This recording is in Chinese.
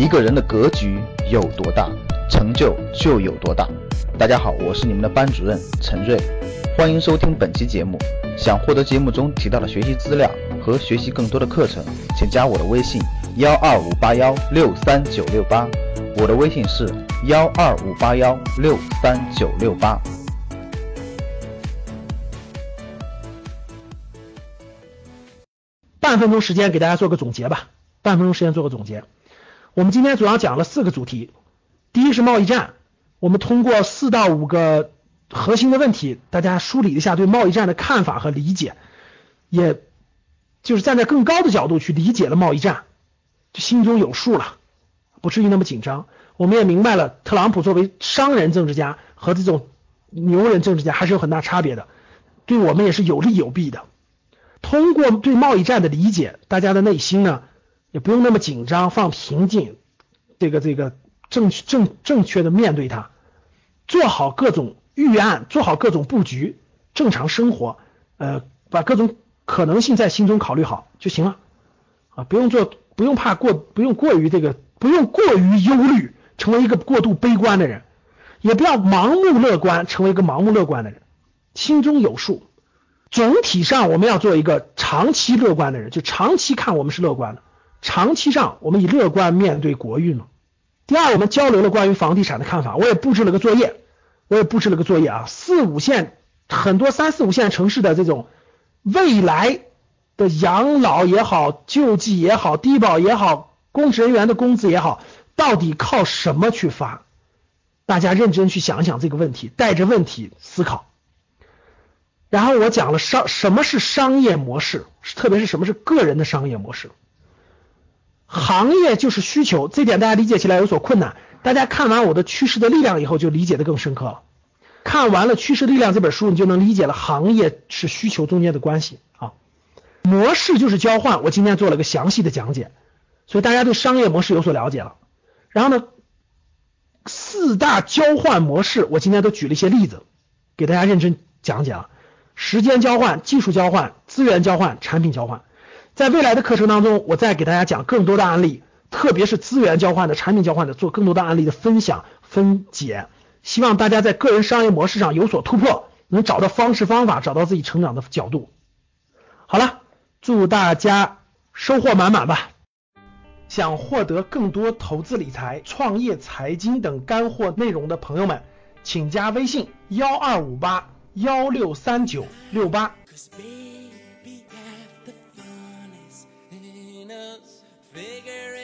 一个人的格局有多大，成就就有多大。大家好，我是你们的班主任陈瑞，欢迎收听本期节目。想获得节目中提到的学习资料和学习更多的课程，请加我的微信幺二五八幺六三九六八。我的微信是幺二五八幺六三九六八。半分钟时间给大家做个总结吧。半分钟时间做个总结。我们今天主要讲了四个主题。第一是贸易战，我们通过四到五个核心的问题，大家梳理一下对贸易战的看法和理解，也就是站在更高的角度去理解了贸易战，就心中有数了，不至于那么紧张。我们也明白了，特朗普作为商人政治家和这种牛人政治家还是有很大差别的，对我们也是有利有弊的。通过对贸易战的理解，大家的内心呢也不用那么紧张，放平静，这个这个正正正确的面对它，做好各种预案，做好各种布局，正常生活，呃，把各种可能性在心中考虑好就行了啊，不用做，不用怕过，不用过于这个，不用过于忧虑，成为一个过度悲观的人，也不要盲目乐观，成为一个盲目乐观的人，心中有数。总体上，我们要做一个长期乐观的人，就长期看我们是乐观的。长期上，我们以乐观面对国运了。第二，我们交流了关于房地产的看法，我也布置了个作业，我也布置了个作业啊。四五线很多三四五线城市的这种未来的养老也好、救济也好、低保也好、公职人员的工资也好，到底靠什么去发？大家认真去想想这个问题，带着问题思考。然后我讲了商什么是商业模式，特别是什么是个人的商业模式。行业就是需求，这点大家理解起来有所困难。大家看完我的趋势的力量以后，就理解的更深刻了。看完了《趋势力量》这本书，你就能理解了行业是需求中间的关系啊。模式就是交换，我今天做了个详细的讲解，所以大家对商业模式有所了解了。然后呢，四大交换模式，我今天都举了一些例子，给大家认真讲解了。时间交换、技术交换、资源交换、产品交换，在未来的课程当中，我再给大家讲更多的案例，特别是资源交换的、产品交换的，做更多的案例的分享分解。希望大家在个人商业模式上有所突破，能找到方式方法，找到自己成长的角度。好了，祝大家收获满满吧！想获得更多投资理财、创业财经等干货内容的朋友们，请加微信幺二五八。幺六三九六八。figure